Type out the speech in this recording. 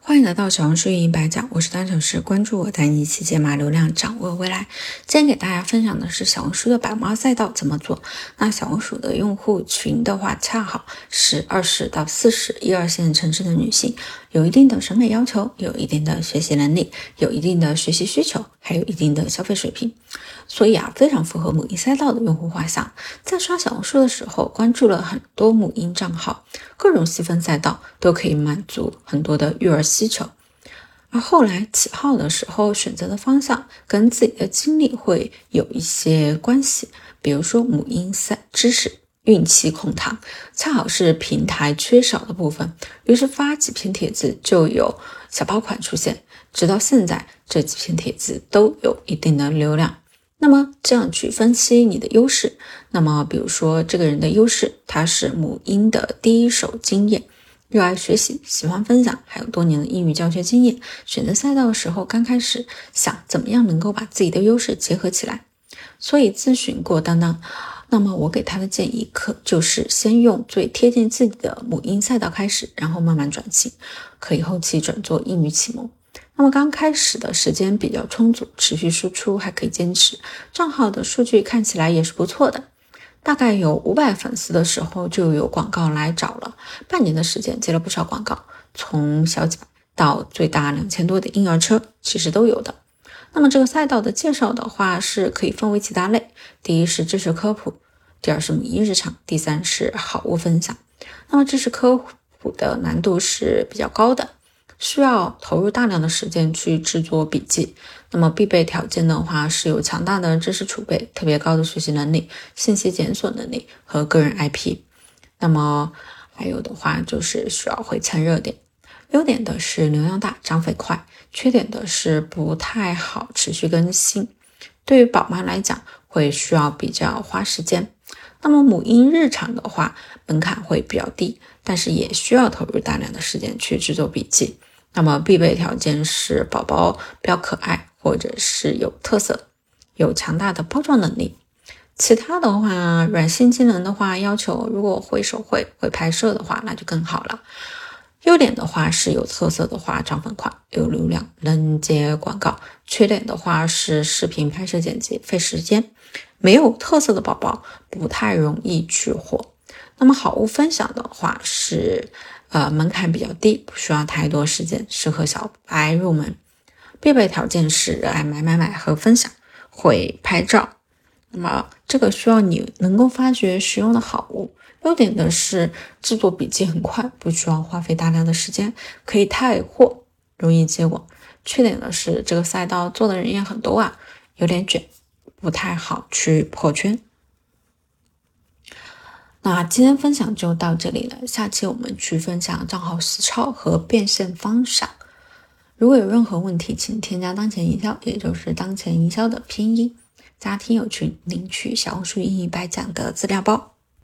欢迎来到小红书运营白讲，我是单程式，关注我，带你一起解码流量，掌握未来。今天给大家分享的是小红书的百猫赛道怎么做。那小红书的用户群的话，恰好是二十到四十一二线城市的女性，有一定的审美要求，有一定的学习能力，有一定的学习需求，还有一定的消费水平，所以啊，非常符合母婴赛道的用户画像。在刷小红书的时候，关注了很多母婴账号，各种细分赛道都可以满足很多的育儿。需求，而后来起号的时候选择的方向跟自己的经历会有一些关系，比如说母婴赛知识、孕期控糖，恰好是平台缺少的部分，于是发几篇帖子就有小爆款出现，直到现在这几篇帖子都有一定的流量。那么这样去分析你的优势，那么比如说这个人的优势，他是母婴的第一手经验。热爱学习，喜欢分享，还有多年的英语教学经验。选择赛道的时候，刚开始想怎么样能够把自己的优势结合起来，所以咨询过当当。那么我给他的建议可就是先用最贴近自己的母婴赛道开始，然后慢慢转型，可以后期转做英语启蒙。那么刚开始的时间比较充足，持续输出还可以坚持，账号的数据看起来也是不错的。大概有五百粉丝的时候，就有广告来找了。半年的时间接了不少广告，从小几百到最大两千多的婴儿车，其实都有的。那么这个赛道的介绍的话，是可以分为几大类：第一是知识科普，第二是母婴日常，第三是好物分享。那么知识科普的难度是比较高的。需要投入大量的时间去制作笔记，那么必备条件的话是有强大的知识储备、特别高的学习能力、信息检索能力和个人 IP。那么还有的话就是需要会蹭热点。优点的是流量大、涨粉快，缺点的是不太好持续更新。对于宝妈来讲，会需要比较花时间。那么母婴日常的话，门槛会比较低，但是也需要投入大量的时间去制作笔记。那么必备条件是宝宝比较可爱，或者是有特色，有强大的包装能力。其他的话，软性技能的话，要求如果会手绘、会拍摄的话，那就更好了。优点的话是有特色的话涨粉快，有流量，能接广告。缺点的话是视频拍摄剪辑费时间，没有特色的宝宝不太容易去火。那么好物分享的话是。呃，门槛比较低，不需要太多时间，适合小白入门。必备条件是热爱买买买和分享，会拍照。那么这个需要你能够发掘实用的好物。优点的是制作笔记很快，不需要花费大量的时间，可以带货，容易接广。缺点的是这个赛道做的人也很多啊，有点卷，不太好去破圈。那今天分享就到这里了，下期我们去分享账号实操和变现方向。如果有任何问题，请添加当前营销，也就是当前营销的拼音，加听友群领取小红书英语百讲的资料包。